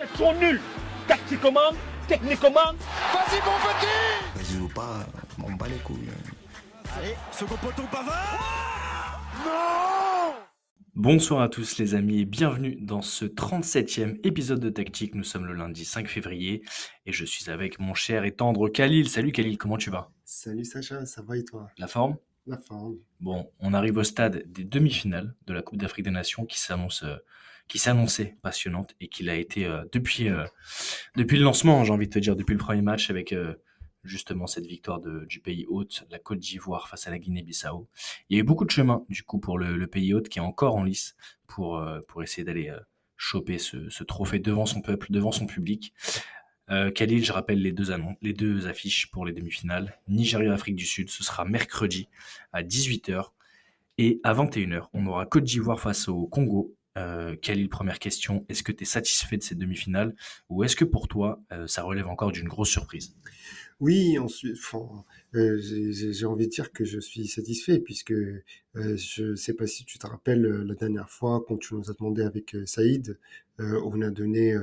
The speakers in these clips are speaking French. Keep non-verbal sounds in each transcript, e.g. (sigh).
Ils sont nuls. Tactiquement, techniquement. Vas-y, mon petit Vas-y ou pas, on bat les couilles. Allez, second poteau Pavard Non Bonsoir à tous les amis et bienvenue dans ce 37e épisode de Tactique. Nous sommes le lundi 5 février et je suis avec mon cher et tendre Khalil. Salut Khalil, comment tu vas? Salut Sacha, ça va et toi? La forme? La forme. Bon, on arrive au stade des demi-finales de la Coupe d'Afrique des Nations qui s'annonce euh, qui s'annonçait passionnante et qui l'a été euh, depuis euh, depuis le lancement, j'ai envie de te dire depuis le premier match avec justement cette victoire du pays hôte, la Côte d'Ivoire face à la Guinée-Bissau. Il y a eu beaucoup de chemin du coup pour le, pays hôte qui est encore en lice pour, euh, pour essayer d'aller euh, choper ce, ce, trophée devant son peuple, devant son public. Euh, Khalil, je rappelle les deux, annonces, les deux affiches pour les demi-finales. Nigeria-Afrique du Sud, ce sera mercredi à 18h. Et à 21h, on aura Côte d'Ivoire face au Congo. Euh, Khalil, première question, est-ce que tu es satisfait de ces demi-finales ou est-ce que pour toi, euh, ça relève encore d'une grosse surprise? Oui, ensuite, euh, j'ai envie de dire que je suis satisfait puisque je ne sais pas si tu te rappelles la dernière fois quand tu nous as demandé avec Saïd, on a donné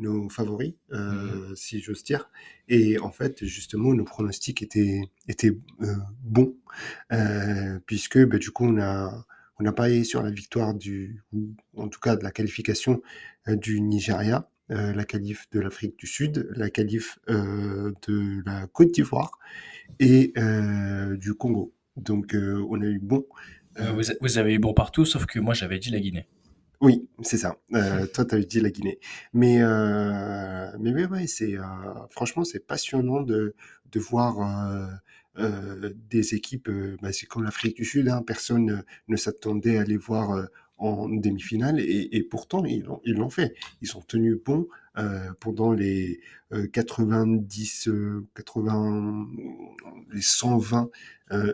nos favoris, mmh. si j'ose dire, et en fait justement nos pronostics étaient étaient bons. Puisque bah, du coup on a on a parié sur la victoire du ou en tout cas de la qualification du Nigeria euh, la qualif de l'Afrique du Sud, la qualif euh, de la Côte d'Ivoire et euh, du Congo. Donc on a eu bon. Vous, avez eu bon partout, sauf que moi j'avais dit la Guinée. Oui, c'est ça. (laughs) toi, tu avais dit la Guinée. Mais, mais ouais c'est, franchement, c'est passionnant de, de voir des équipes. Bah, c'est comme l'Afrique du Sud, hein, personne ne s'attendait à les voir en demi-finale et, pourtant ils l'ont, fait. Ils sont tenus bons euh, pendant les 90, euh, 80, euh, les 120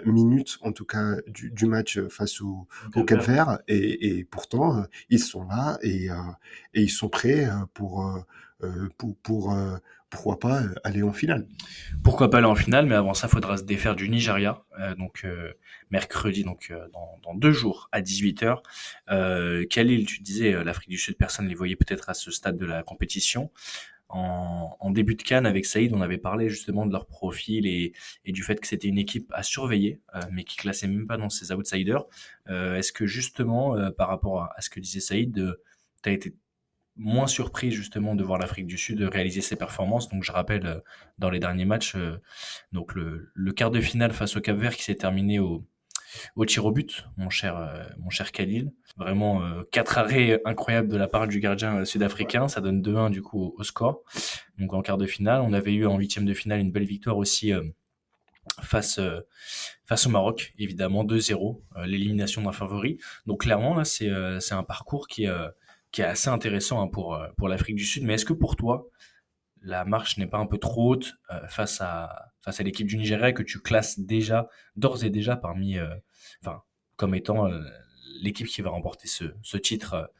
minutes en tout cas du, match face au, au Cap Vert et, pourtant ils sont là et, et ils sont prêts pour pour, pour pourquoi pas euh, aller en finale. Pourquoi pas aller en finale, mais avant ça, il faudra se défaire du Nigeria, euh, donc euh, mercredi, donc dans, deux jours à 18h. Euh, Khalil, tu disais, l'Afrique du Sud, personne ne les voyait peut-être à ce stade de la compétition. En, début de Cannes avec Saïd, on avait parlé justement de leur profil et, du fait que c'était une équipe à surveiller, mais qui classait même pas dans ses outsiders. Est-ce que justement, par rapport à, à, ce que disait Saïd, tu as été moins surpris justement de voir l'Afrique du Sud réaliser ses performances. Donc je rappelle euh, dans les derniers matchs, euh, donc le, le, quart de finale face au Cap Vert qui s'est terminé au, au tir au but, mon cher euh, mon cher Khalil. Vraiment quatre arrêts incroyables de la part du gardien sud-africain, ça donne 2-1 du coup au, score. Donc en quart de finale, on avait eu en huitième de finale une belle victoire aussi face face au Maroc, évidemment 2-0, l'élimination d'un favori. Donc clairement là c'est un parcours qui qui est assez intéressant hein, pour, euh, pour l'Afrique du Sud. Mais est-ce que pour toi, la marche n'est pas un peu trop haute euh, face à, face à l'équipe du Nigeria que tu classes déjà, d'ores et déjà parmi, euh, comme étant l'équipe qui va remporter ce, ce titre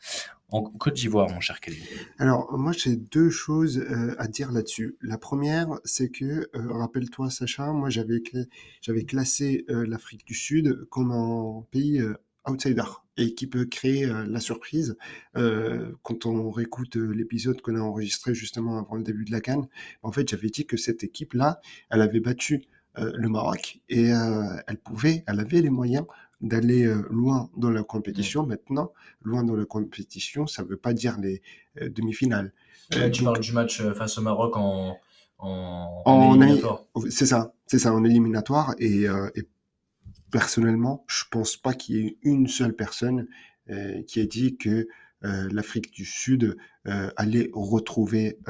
en Côte d'Ivoire, mon cher Kelly? Alors, moi, j'ai deux choses à dire là-dessus. La première, c'est que, rappelle-toi, Sacha, moi, j'avais, j'avais classé l'Afrique du Sud comme un pays outsider et qui peut créer euh, la surprise. Euh, quand on réécoute euh, l'épisode qu'on a enregistré justement avant le début de la Cannes, en fait, j'avais dit que cette équipe-là, elle avait battu le Maroc et elle pouvait, elle avait les moyens d'aller loin dans la compétition. Maintenant, loin dans la compétition, ça ne veut pas dire les demi-finales. tu parles du match face au Maroc en, en, éliminatoire. C'est ça, c'est ça, en éliminatoire. Et, et personnellement, je pense pas qu'il y ait une seule personne euh, qui ait dit que euh, l'Afrique du Sud euh, allait retrouver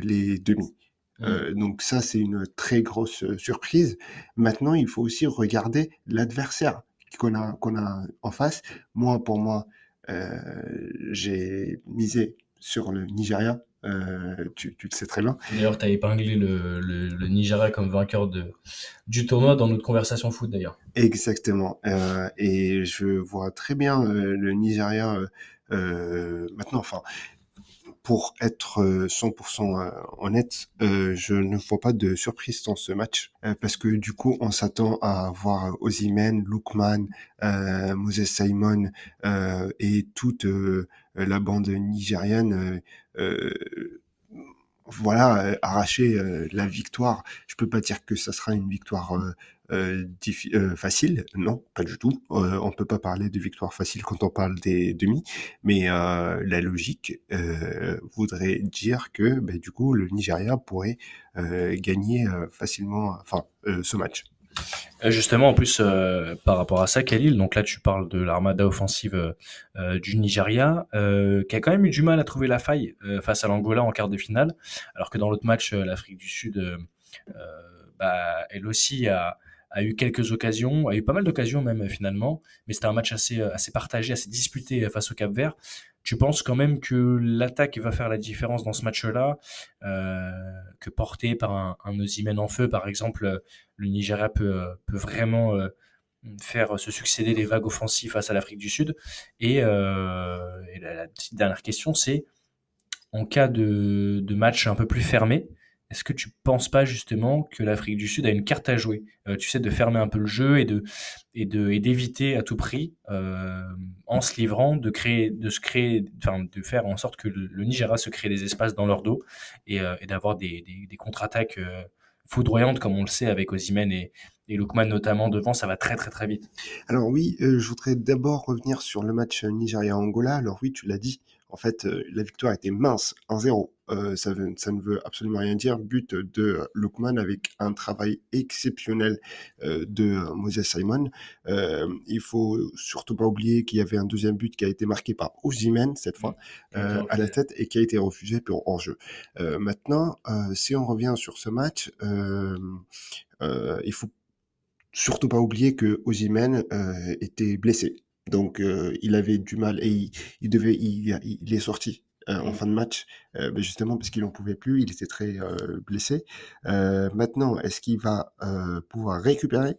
les demi. Mmh. donc ça, c'est une très grosse surprise. Maintenant, il faut aussi regarder l'adversaire qu'on a, qu'on a en face. Moi, pour moi, j'ai misé sur le Nigeria euh, tu, le sais très bien. D'ailleurs, tu as épinglé le, le, Nigeria comme vainqueur de, du tournoi dans notre conversation foot, d'ailleurs. Exactement. Euh, et je vois très bien euh, le Nigeria maintenant. Enfin, pour être 100% honnête, je ne vois pas de surprise dans ce match parce que du coup, on s'attend à voir Ozymen, Lukman, Moses Simon et toute la bande nigériane voilà, arracher la victoire. Je peux pas dire que ça sera une victoire euh, euh, facile. Non, pas du tout. Euh, on peut pas parler de victoire facile quand on parle des demi, mais euh, la logique euh, voudrait dire que ben, du coup le Nigeria pourrait gagner facilement, enfin, ce match. Justement, en plus, euh, par rapport à ça, Khalil, donc là tu parles de l'armada offensive euh, du Nigeria, euh, qui a quand même eu du mal à trouver la faille face à l'Angola en quart de finale, alors que dans l'autre match, l'Afrique du Sud, bah, elle aussi a, eu quelques occasions, a eu pas mal d'occasions même finalement, mais c'était un match assez, euh, partagé, assez disputé euh, face au Cap Vert. Tu penses quand même que l'attaque va faire la différence dans ce match-là, euh, que porté par un, un en feu, par exemple, le Nigeria peut, peut vraiment faire se succéder des vagues offensives face à l'Afrique du Sud? Et, la, petite dernière question, c'est en cas de, de match un peu plus fermé, est-ce que tu penses pas justement que l'Afrique du Sud a une carte à jouer? Euh, Tu sais, de fermer un peu le jeu et d'éviter à tout prix, euh, en se livrant, de créer, se créer, de faire en sorte que le, Nigeria se crée des espaces dans leur dos et, euh, d'avoir des, contre-attaques foudroyantes comme on le sait avec Ozymen et, Lukman notamment devant, ça va très très très vite. Alors oui, je voudrais d'abord revenir sur le match Nigeria-Angola. Alors oui, tu l'as dit, en fait, euh, la victoire était mince, 1-0. Euh, ça, ça, ne veut absolument rien dire. But de Lukman avec un travail exceptionnel euh, de Moses Simon. Euh, il faut surtout pas oublier qu'il y avait un deuxième but qui a été marqué par Ozymen cette fois euh, à la tête et qui a été refusé pour hors-jeu. Maintenant, si on revient sur ce match, il faut surtout pas oublier que Ozymen était blessé. Donc euh, il avait du mal et il, il devait, il, il, est sorti euh, en mmh. fin de match, euh, ben, justement parce qu'il n'en pouvait plus, il était très euh, blessé. Euh, maintenant, est-ce qu'il va pouvoir récupérer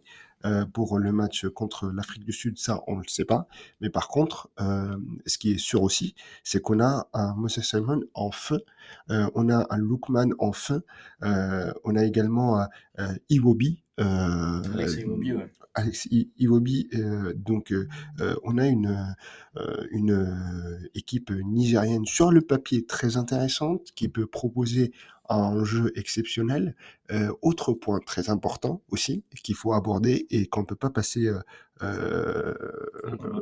pour le match contre l'Afrique du Sud? Ça, on ne le sait pas. Mais par contre, ce qui est sûr aussi, c'est qu'on a un Moses Simon en feu, on a un Lookman en feu, on a également un Iwobi. Iwobi ouais. Alex Iwobi. Euh, donc, euh, euh, on a une, une équipe nigérienne sur le papier très intéressante qui peut proposer un jeu exceptionnel. autre point très important aussi qu'il faut aborder et qu'on ne peut pas passer, euh,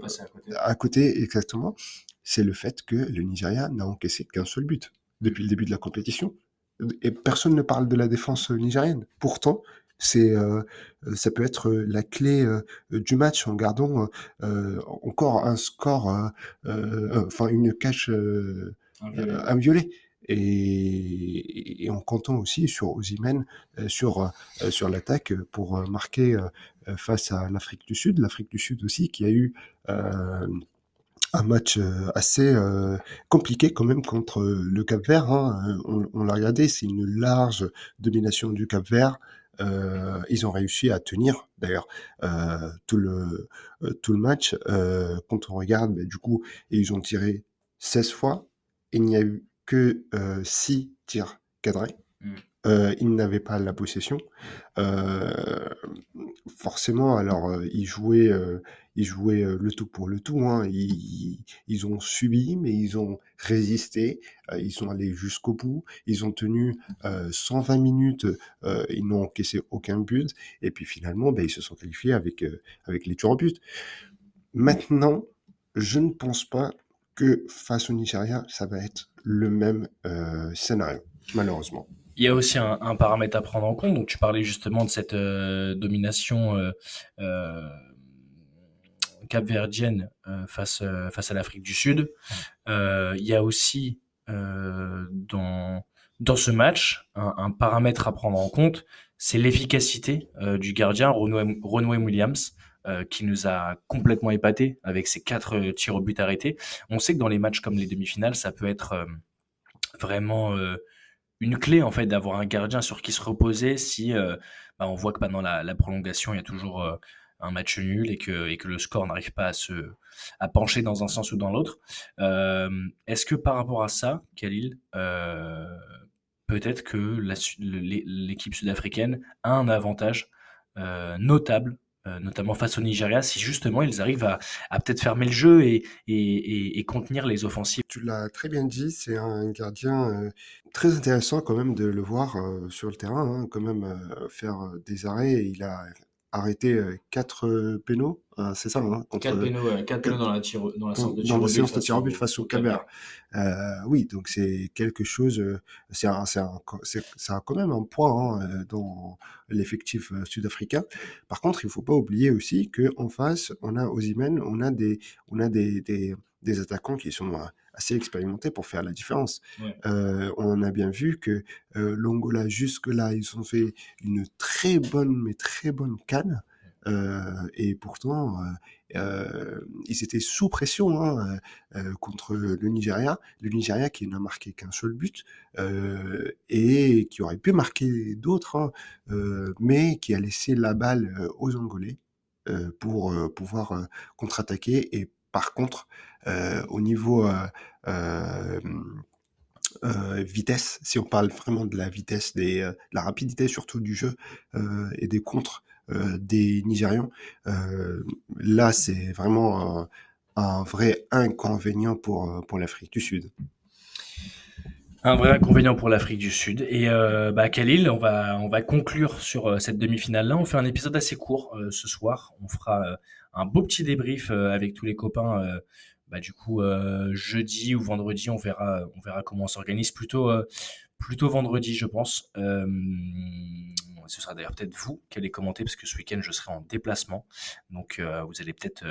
passer à, côté. à côté exactement, c'est le fait que le Nigeria n'a encaissé qu'un seul but depuis le début de la compétition. Et personne ne parle de la défense nigérienne. Pourtant, c'est euh, ça peut être la clé euh, du match en gardant euh, encore un score, enfin une cache inviolée. Et, et, en comptant aussi sur Ozymen sur sur l'attaque pour marquer face à l'Afrique du Sud, l'Afrique du Sud aussi qui a eu un match assez compliqué quand même contre le Cap Vert. Hein. On, on l'a regardé, c'est une large domination du Cap Vert. Euh, ils ont réussi à tenir d'ailleurs euh, tout le euh, tout le match. Quand on regarde, bah, du coup, et ils ont tiré 16 fois. Il n'y a eu que 6 tirs cadrés. Euh, ils n'avaient pas la possession. Forcément, alors ils jouaient, ils jouaient le tout pour le tout. Hein. Ils, ont subi, mais ils ont résisté. ils sont allés jusqu'au bout. Ils ont tenu 120 minutes. ils n'ont encaissé aucun but. Et puis finalement, ben, ils se sont qualifiés avec les tueurs au but. Maintenant, je ne pense pas que face au Nigeria, ça va être le même scénario, malheureusement. Il y a aussi un, un, paramètre à prendre en compte. Donc, tu parlais justement de cette domination capverdienne euh, face, euh, face à l'Afrique du Sud. Euh, il y a aussi dans, dans ce match un, un, paramètre à prendre en compte, c'est l'efficacité du gardien Ronway Williams. qui nous a complètement épaté avec ses quatre tirs au but arrêtés. On sait que dans les matchs comme les demi-finales, ça peut être vraiment une clé en fait d'avoir un gardien sur qui se reposer si bah, on voit que pendant la, la, prolongation il y a toujours un match nul et que, le score n'arrive pas à se à pencher dans un sens ou dans l'autre. Euh, est-ce que par rapport à ça, Khalil, euh, peut-être que l'équipe sud-africaine a un avantage euh, notable notamment face au Nigeria, si justement ils arrivent à, peut-être fermer le jeu et, contenir les offensives? Tu l'as très bien dit, c'est un gardien très intéressant quand même de le voir sur le terrain, hein, quand même faire des arrêts. Il a arrêté quatre pénaux, c'est ça, hein, contre, quatre pénaux, quatre pénaux dans la, séance de tir, dans la séance de tir au but face au Camer. Euh, oui, donc c'est quelque chose, c'est quand même un poids hein, dans l'effectif sud-africain. Par contre, il faut pas oublier aussi que en face, on a on a des, on a des, des, des attaquants qui sont assez expérimentés pour faire la différence. Euh, on a bien vu que euh, l'Angola, jusque-là, ils ont fait une très bonne, mais très bonne canne. Euh, et pourtant, ils étaient sous pression hein, contre le Nigeria. Le Nigeria qui n'a marqué qu'un seul but et qui aurait pu marquer d'autres, hein, mais qui a laissé la balle aux Angolais pour pouvoir contre-attaquer et par contre, au niveau euh, euh, vitesse, si on parle vraiment de la vitesse, des, la rapidité surtout du jeu et des contres des Nigérians, là c'est vraiment un, vrai inconvénient pour, pour l'Afrique du Sud. Un vrai inconvénient pour l'Afrique du Sud. Et bah, Khalil, on va, on va conclure sur cette demi-finale-là. On fait un épisode assez court ce soir. On fera un beau petit débrief euh, avec tous les copains. Euh, bah, du coup, euh, jeudi ou vendredi, on verra, on verra comment on s'organise. Plutôt, plutôt vendredi, je pense. ce sera d'ailleurs peut-être vous qui allez commenter parce que ce week-end, je serai en déplacement. Donc, vous allez peut-être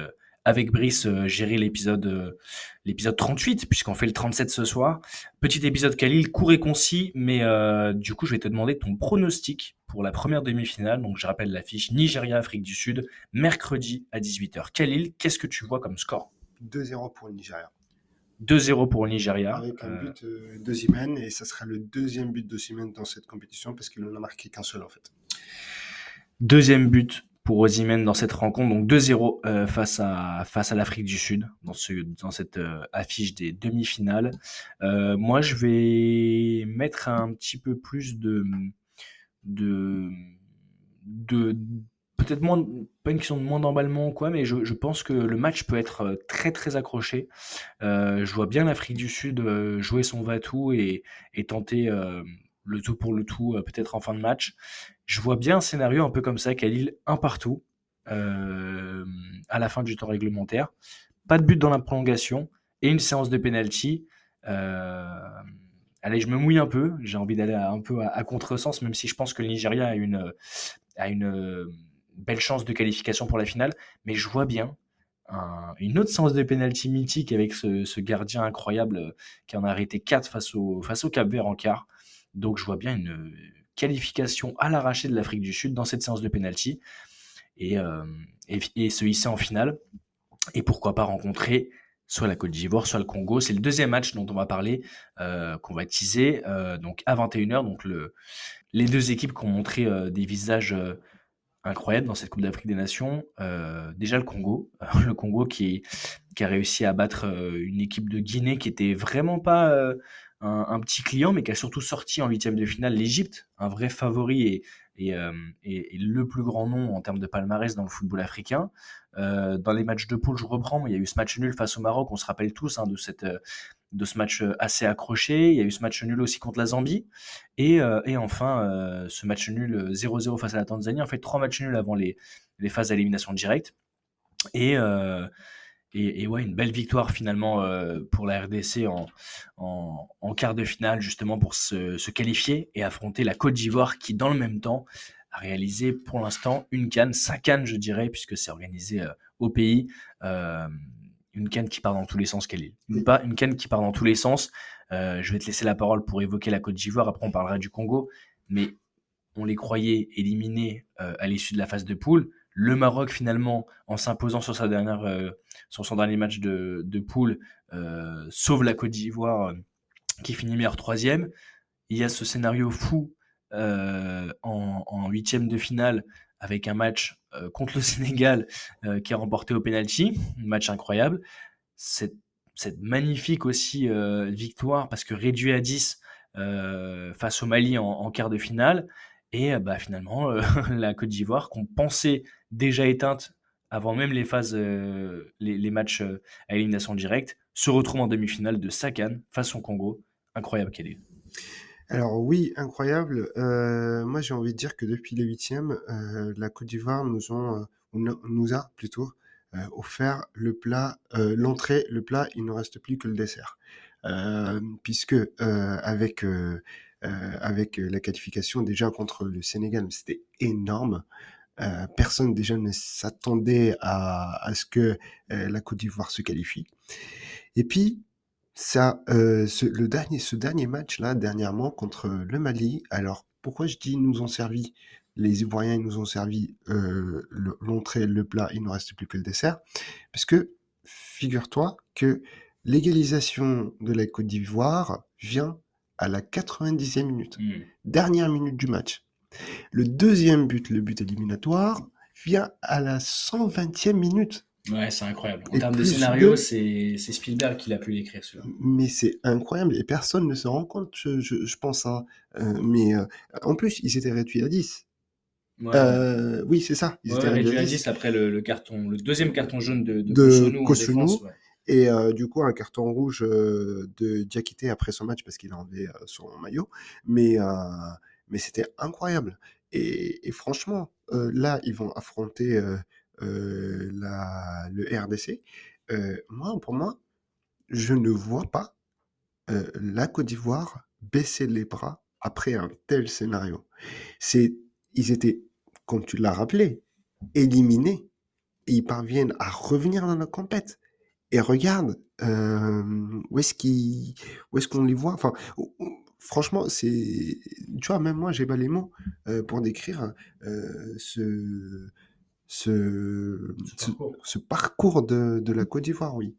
avec Brice gérer l'épisode l'épisode 38 puisqu'on fait le 37 ce soir. Petit épisode Khalil, court et concis, mais du coup je vais te demander ton pronostic pour la première demi-finale. Donc je rappelle l'affiche Nigeria-Afrique du Sud, mercredi à 18h. Khalil, qu'est-ce que tu vois comme score? 2-0 pour le Nigeria. 2-0 pour le Nigeria. Avec un but euh, de Zimen, et ça sera le deuxième but de Zimen dans cette compétition parce qu'il n'en a marqué qu'un seul en fait. Deuxième but pour Osimhen dans cette rencontre, donc 2-0 euh, face à face à l'Afrique du Sud dans ce dans cette euh, affiche des demi-finales. moi, je vais mettre un petit peu plus de de, de peut-être moins, pas une question de moins d'emballement ou quoi, mais je, pense que le match peut être euh, très très accroché. Euh, je vois bien l'Afrique du Sud euh, jouer son va-tout et, et tenter le tout pour le tout, peut-être en fin de match. Je vois bien un scénario un peu comme ça, qu'à Lille, un partout, à la fin du temps réglementaire. Pas de but dans la prolongation et une séance de penalty. Allez, je me mouille un peu. J'ai envie d'aller un peu à, contresens, même si je pense que le Nigeria a une, a une belle chance de qualification pour la finale. Mais je vois bien une autre séance de pénalty mythique avec ce, gardien incroyable euh, qui en a arrêté 4 face au, Cap Vert en quart. Donc je vois bien une qualification à l'arraché de l'Afrique du Sud dans cette séance de pénalty et, euh, et, se hisser en finale. Et pourquoi pas rencontrer soit la Côte d'Ivoire, soit le Congo. C'est le deuxième match dont on va parler, euh, qu'on va teaser, euh, donc à 21h. Donc le, les deux équipes qui ont montré euh, des visages incroyables dans cette Coupe d'Afrique des Nations. déjà le Congo, (laughs) le Congo qui, a réussi à battre une équipe de Guinée qui était vraiment pas un, petit client, mais qui a surtout sorti en huitième de finale l'Égypte, un vrai favori et, et, le plus grand nom en termes de palmarès dans le football africain. Euh, dans les matchs de poule, je reprends. Il y a eu ce match nul face au Maroc. On se rappelle tous hein, de, cette, euh, de ce match euh, assez accroché. Il y a eu ce match nul aussi contre la Zambie. Et, et enfin, ce match nul 0-0 face à la Tanzanie. En fait, trois matchs nuls avant les, les phases d'élimination directe. Et, et, ouais, une belle victoire finalement pour la RDC en, quart de finale, justement pour se, qualifier et affronter la Côte d'Ivoire qui, dans le même temps, a réalisé pour l'instant une canne, cinq cannes je dirais, puisque c'est organisé euh, au pays. Euh, une canne qui part dans tous les sens, Une, pas, une canne qui part dans tous les sens. Euh, je vais te laisser la parole pour évoquer la Côte d'Ivoire, après on parlera du Congo, mais on les croyait éliminés à l'issue de la phase de poule. Le Maroc, finalement, en s'imposant sur, sa dernière, sur son dernier match de, de poule, sauve la Côte d'Ivoire qui finit meilleur troisième. Il y a ce scénario fou euh, en huitième de finale avec un match euh, contre le (laughs) Sénégal euh, qui a remporté au penalty, match incroyable. Cette, magnifique aussi euh, victoire parce que réduit à 10 face au Mali en, quart de finale. Et bah, finalement, (laughs) la Côte d'Ivoire, qu'on pensait déjà éteinte avant même les phases, les, les, matchs à élimination directe, se retrouve en demi-finale de Sakan face au Congo. Incroyable qu'elle est. Alors oui, incroyable. Euh, moi, j'ai envie de dire que depuis les huitièmes, euh, la Côte d'Ivoire nous, ont, euh, nous a plutôt euh, offert le plat, euh, l'entrée, le plat. Il ne reste plus que le dessert, Euh, puisque euh, avec euh, euh, avec la qualification déjà contre le Sénégal, c'était énorme. Euh, personne déjà ne s'attendait à, ce que euh, la Côte d'Ivoire se qualifie. Et puis ça, euh, ce, le dernier, ce dernier match là, dernièrement contre le Mali. Alors pourquoi je dis nous ont servi? Les Ivoiriens ils nous ont servi euh, le- l'entrée, le plat, il ne reste plus que le dessert, parce que figure-toi que l'égalisation de la Côte d'Ivoire vient à la 90e minute, Hmm. dernière minute du match. Le deuxième but, le but éliminatoire, vient à la 120e minute. Ouais, c'est incroyable. En termes de scénario, de- c'est Spielberg qui l'a pu l'écrire. Mais c'est incroyable et personne ne se rend compte, je, je- je pense. hein. Euh, mais euh, en plus, ils étaient réduits à 10. Ouais, Euh, oui, c'est ça. Ils ouais, étaient réduit réduits à à 10 10. après le, le carton, le deuxième carton jaune de, de, De Kossounou en Kossounou. défense. ouais. Et euh, du coup, un carton rouge euh, de Diakité après son match parce qu'il a enlevé euh, son maillot. Mais, mais c'était incroyable. Et, franchement, là, ils vont affronter la, le RDC. Moi, pour moi, je ne vois pas la Côte d'Ivoire baisser les bras après un tel scénario. C'est, ils étaient, comme tu l'as rappelé, éliminés et ils parviennent à revenir dans la compète. Et regarde, euh, où est-ce qu'ils, où est-ce qu'on les voit? Enfin, franchement, c'est, tu vois, même moi, j'ai pas les mots euh, pour décrire euh, ce, ce, Ce ce, parcours. ce parcours de, de la Côte d'Ivoire, oui.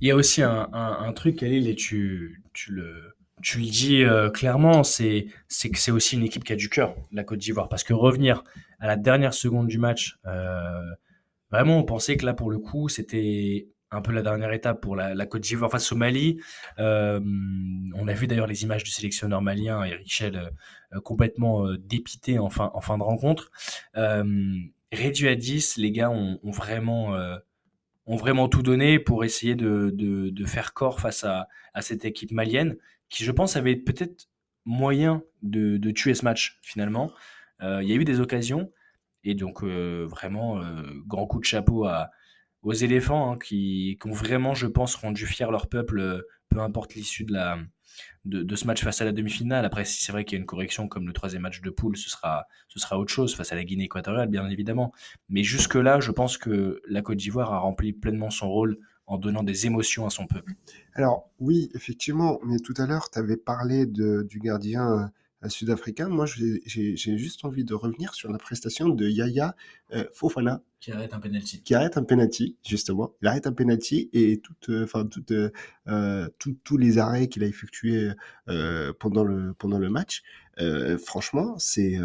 Il y a aussi un, un, un truc, Khalil, et tu, tu, le, tu le dis euh, clairement, c'est c'est que c'est aussi une équipe qui a du cœur, la Côte d'Ivoire. Parce que revenir à la dernière seconde du match, euh, vraiment, on pensait que là, pour le coup, c'était un peu la dernière étape pour la, Côte d'Ivoire face au Mali. Euh, on a vu d'ailleurs les images du sélectionneur malien, Eric Schell, euh, complètement euh, dépité en fin, en fin de rencontre. Euh, réduit à 10, les gars ont, vraiment... euh, ont vraiment tout donné pour essayer de, de, de faire corps face à, à cette équipe malienne, qui je pense avait peut-être moyen de, de tuer ce match finalement. Euh, il y a eu des occasions, et donc euh, vraiment euh, grand coup de chapeau à, aux éléphants hein, qui, qui ont vraiment, je pense, rendu fier leur peuple, euh, peu importe l'issue de, de, ce match face à la demi-finale. Après, si c'est vrai qu'il y a une correction comme le troisième match de poule, ce sera, ce sera autre chose face à la Guinée équatoriale, bien évidemment. Mais jusque-là, je pense que la Côte d'Ivoire a rempli pleinement son rôle en donnant des émotions à son peuple. Alors, oui, effectivement, mais tout à l'heure, tu avais parlé du gardien euh, sud-africain. Moi, j'ai juste envie de revenir sur la prestation de Yaya euh, Fofana, Qui arrête un penalty. qui arrête un penalty, justement. Il arrête un penalty et euh, enfin, euh, euh, tout- tous les arrêts qu'il a effectués euh, pendant, le, pendant le match, franchement, c'est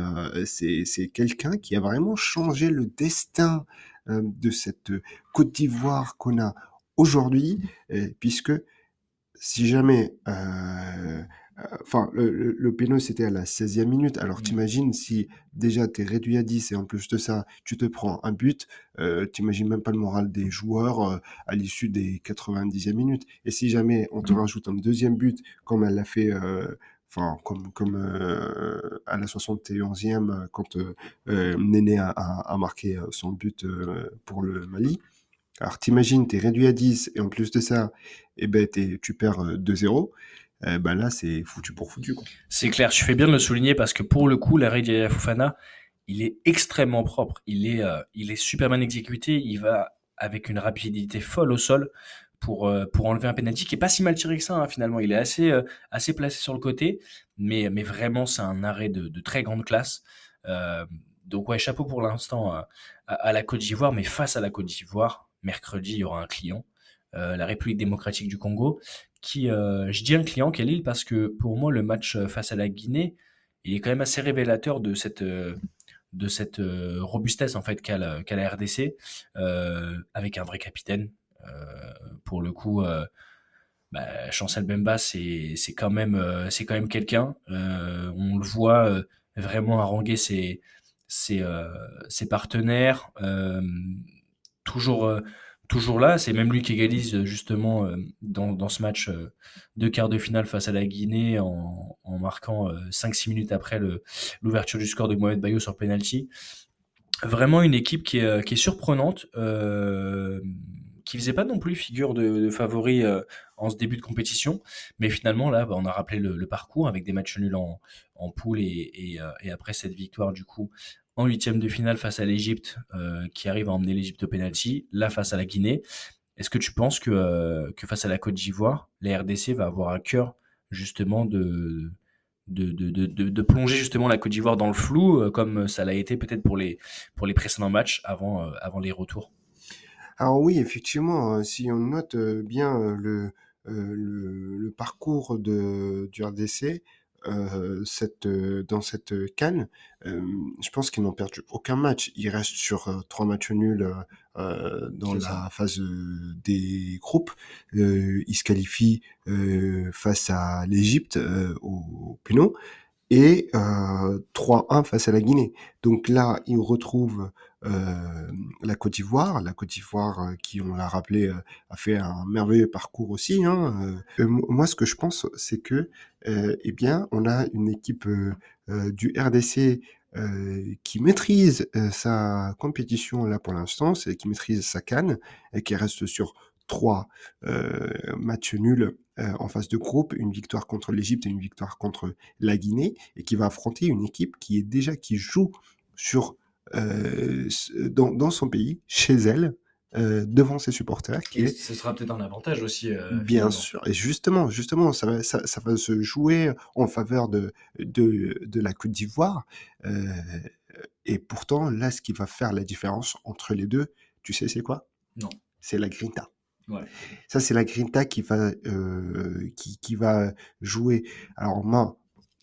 c'est quelqu'un qui a vraiment changé le destin de cette Côte d'Ivoire qu'on a aujourd'hui, puisque si jamais, euh, enfin, le, le, le péno c'était à la 16e minute. Alors Mm. t'imagines si déjà t'es réduit à 10 et en plus de ça, tu te prends un but, euh, t'imagines même pas le moral des joueurs euh, à l'issue des 90e minutes. Et si jamais on te Mm. rajoute un deuxième but, comme elle l'a fait, euh, enfin, comme, comme euh, à la 71e, quand euh, euh, Néné a, a, a marqué euh, son but euh, pour le Mali. Alors t'imagines, t'es réduit à 10 et en plus de ça, eh ben, tu perds euh, 2-0. Eh ben là, c'est foutu pour foutu. C'est clair, tu fais bien de le souligner parce que pour le coup, l'arrêt d'Yaya Fofana, il est extrêmement propre. Il est, euh, il est super bien exécuté. Il va avec une rapidité folle au sol pour, euh, pour enlever un penalty qui est pas si mal tiré que ça hein, finalement. Il est assez, euh, assez placé sur le côté, mais, mais vraiment c'est un arrêt de, de très grande classe. Euh, donc ouais, chapeau pour l'instant à, à- la Côte d'Ivoire, mais face à la Côte d'Ivoire, mercredi il y aura un client, euh, la République démocratique du Congo, qui, euh, je dis un client Khalil parce que pour moi le match euh, face à la Guinée, il est quand même assez révélateur de cette, euh, de cette robustesse en fait qu'a la, la, RDC, avec un vrai capitaine. pour le coup, bah, Chancel Bemba, c'est quand même, c'est quand même quelqu'un. on le voit vraiment haranguer ses, ses, ses partenaires, toujours toujours là. C'est même lui qui égalise euh, justement euh, dans, ce match euh, de quart de finale face à la Guinée en, marquant 5-6 minutes après l'ouverture du score de Mohamed Bayo sur penalty. Vraiment une équipe qui est, surprenante, euh, qui faisait pas non plus figure de, favori en ce début de compétition, mais finalement là, bah, on a rappelé le, parcours avec des matchs nuls en, poule et, après cette victoire du coup en huitième de finale face à l'Égypte, euh, qui arrive à emmener l'Égypte au penalty, là face à la Guinée. Est-ce que tu penses que, euh, que face à la Côte d'Ivoire, la RDC va avoir à cœur justement de, de, de, de, plonger justement la Côte d'Ivoire dans le flou, euh, comme ça l'a été peut-être pour les, pour les précédents matchs avant, avant les retours? Alors oui, effectivement, si on note bien le, le, le, parcours de, du RDC, euh, cette, euh, dans cette canne, euh, je pense qu'ils n'ont perdu aucun match. Ils restent sur trois matchs nuls dans la phase des groupes. ils se qualifient face à l'Égypte au, au et 3-1 face à la Guinée. Donc là, ils retrouvent euh, la Côte d'Ivoire, la Côte d'Ivoire euh, qui, on l'a rappelé, euh, a fait un merveilleux parcours aussi. Hein. moi, ce que je pense, c'est que, eh bien, on a une équipe du RDC qui maîtrise sa compétition là pour l'instant, c'est qui maîtrise sa canne et qui reste sur trois matchs nuls en phase de groupe, une victoire contre l'Égypte et une victoire contre la Guinée, et qui va affronter une équipe qui est déjà qui joue sur euh, dans, dans, son pays, chez elle, euh, devant ses supporters. Qui est... Ce sera peut-être un avantage aussi. Euh, bien sûr. Et justement, justement, ça va, ça, ça, va se jouer en faveur de, de, de la Côte d'Ivoire. Euh, et pourtant, là, ce qui va faire la différence entre les deux, tu sais, c'est quoi? Non. C'est la grinta. Ouais. Ça, c'est la grinta qui va, euh, qui, qui va jouer. Alors, moi,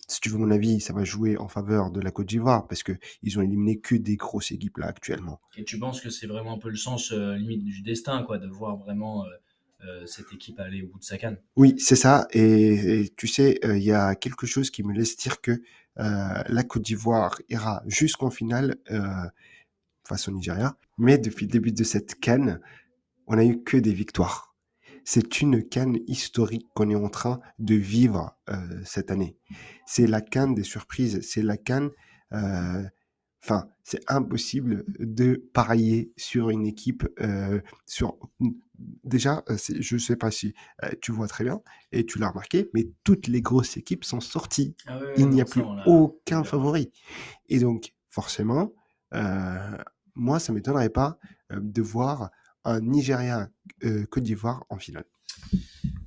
si tu veux mon avis, ça va jouer en faveur de la Côte d'Ivoire parce que ils ont éliminé que des grosses équipes là actuellement. Et tu penses que c'est vraiment un peu le sens euh, limite du destin, quoi, de voir vraiment euh, euh, cette équipe aller au bout de sa canne? Oui, c'est ça. Et, tu sais, il y a quelque chose qui me laisse dire que la Côte d'Ivoire ira jusqu'en finale face au Nigeria. Mais depuis le début de cette canne, on a eu que des victoires c'est une canne historique qu'on est en train de vivre euh, cette année. C'est la canne des surprises, c'est la canne... Euh, enfin, c'est impossible de parier sur une équipe. Euh, sur déjà, je ne sais pas si tu vois très bien et tu l'as remarqué, mais toutes les grosses équipes sont sorties. Ah Il n'y a plus aucun favori. Et donc, forcément, moi, ça m'étonnerait pas de voir un Nigeria euh, Côte d'Ivoire en finale.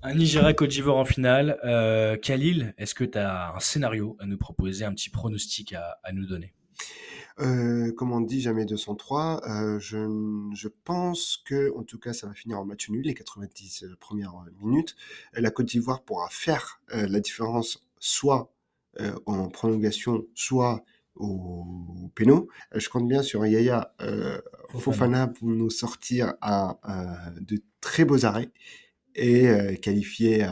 Un Nigeria Côte d'Ivoire en finale. Euh, Khalil, est-ce que tu as un scénario à nous proposer, un petit pronostic à, à nous donner? Euh, comme on dit, jamais 203. Euh, je, je pense que, en tout cas, ça va finir en match nul, les 90 premières minutes. La Côte d'Ivoire pourra faire euh, la différence soit euh, en prolongation, soit au, péno. Euh, Je compte bien sur Yaya euh, Fofana pour nous sortir à, de très beaux arrêts et euh, qualifier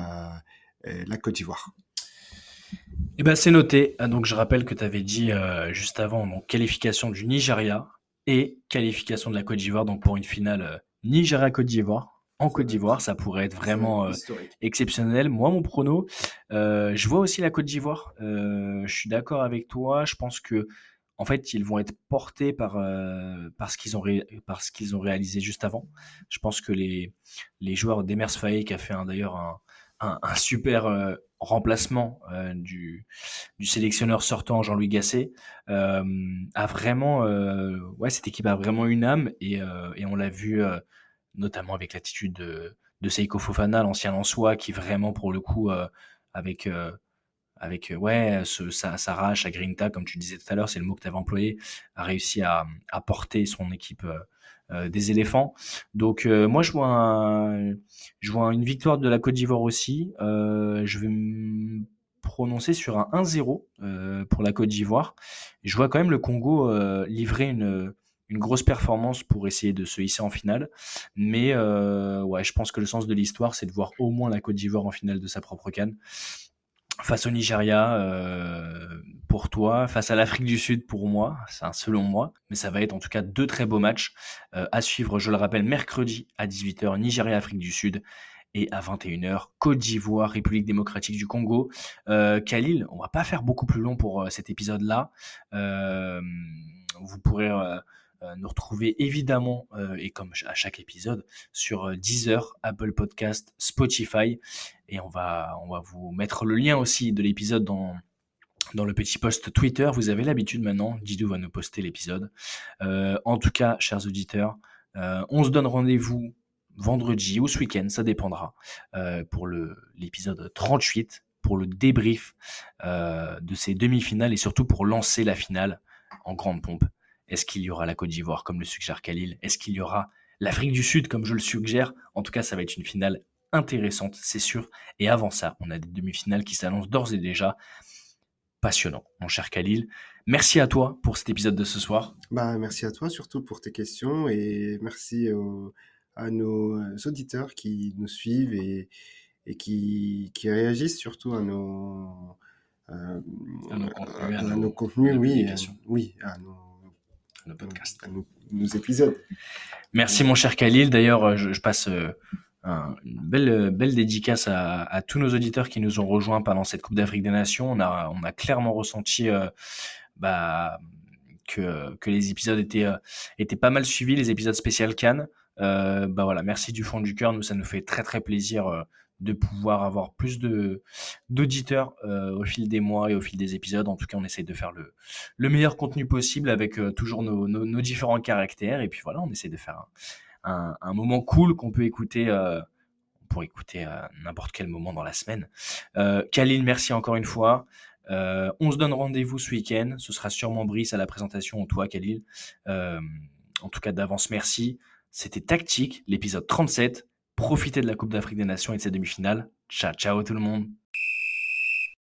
la Côte d'Ivoire. Eh ben, c'est noté. Ah, Donc, je rappelle que tu avais dit euh, juste avant donc, qualification du Nigeria et qualification de la Côte d'Ivoire donc pour une finale Nigeria-Côte d'Ivoire. En Côte d'Ivoire, ça pourrait être vraiment euh, exceptionnel. Moi, mon prono, euh, je vois aussi la Côte d'Ivoire. Euh, je suis d'accord avec toi. Je pense que, en fait, ils vont être portés par, euh, par ce qu'ils ont, ré- qu'ils ont réalisé juste avant. Je pense que les, les joueurs d'Emers Faye, qui a fait d'ailleurs un, un, un super euh, remplacement euh, du, du sélectionneur sortant Jean-Louis Gasset, euh, a vraiment, euh, ouais, cette équipe a vraiment une âme et, euh, et on l'a vu euh, notamment avec l'attitude de, Seiko Fofana, l'ancien Lensois, qui vraiment pour le coup euh, avec euh, avec euh, ouais ce, sa, sa rage, sa grinta, comme tu disais tout à l'heure, c'est le mot que tu avais employé, a réussi à, porter son équipe des éléphants. Donc moi je vois je vois une victoire de la Côte d'Ivoire aussi. Je vais me prononcé sur un 1-0 euh, pour la Côte d'Ivoire. Je vois quand même le Congo livrer une, une grosse performance pour essayer de se hisser en finale. Mais euh, ouais, je pense que le sens de l'histoire, c'est de voir au moins la Côte d'Ivoire en finale de sa propre canne. Face au Nigeria, euh, pour toi, face à l'Afrique du Sud pour moi, c'est un selon moi, mais ça va être en tout cas deux très beaux matchs euh, à suivre, je le rappelle, mercredi à 18h, Nigeria-Afrique du Sud, et à 21h, Côte d'Ivoire, République démocratique du Congo. Khalil, on va pas faire beaucoup plus long pour cet épisode-là. Vous pourrez nous retrouver évidemment, euh, et comme à chaque épisode, sur euh, Deezer, Apple Podcast, Spotify. Et on va, on va vous mettre le lien aussi de l'épisode dans, dans le petit post Twitter. Vous avez l'habitude maintenant, Didou va nous poster l'épisode. Euh, en tout cas, chers auditeurs, euh, on se donne rendez-vous vendredi ou ce week-end, ça dépendra, euh, pour l'épisode 38, pour le débrief euh, de ces demi-finales et surtout pour lancer la finale en grande pompe. Est-ce qu'il y aura la Côte d'Ivoire comme le suggère Khalil? Est-ce qu'il y aura l'Afrique du Sud comme je le suggère? En tout cas, ça va être une finale intéressante, c'est sûr. Et avant ça, on a des demi-finales qui s'annoncent d'ores et déjà. Passionnant, mon cher Khalil. Merci à toi pour cet épisode de ce soir. Bah, merci à toi surtout pour tes questions et merci aux- à nos euh, auditeurs qui nous suivent et, et qui, qui réagissent surtout à nos, euh, À nos contenus, à à nos- nos contenus, nos oui, à- oui, à nos, Nos, nos épisodes. Merci mon cher Khalil. D'ailleurs, euh, je, je passe euh, un- une belle, euh, belle dédicace à, à tous nos auditeurs qui nous ont rejoints pendant cette Coupe d'Afrique des Nations. On a, on a clairement ressenti euh, bah, que, que les épisodes étaient, euh, étaient pas mal suivis, les épisodes spécial Cannes. Bah voilà, merci du fond du cœur. Nous, ça nous fait très très plaisir de pouvoir avoir plus de d'auditeurs euh, au fil des mois et au fil des épisodes. En tout cas, on essaie de faire le, le meilleur contenu possible avec euh, toujours nos, nos, différents caractères. Et puis voilà, on essaie de faire un, un, moment cool qu'on peut écouter euh, pour écouter à n'importe quel moment dans la semaine. Khalil, merci encore une fois. On se donne rendez-vous ce week-end. Ce sera sûrement Brice à la présentation ou toi, Khalil. En tout cas, d'avance, merci. C'était Tactique, l'épisode 37. Profitez de la Coupe d'Afrique des Nations et de ses demi-finales. Ciao, ciao tout le monde.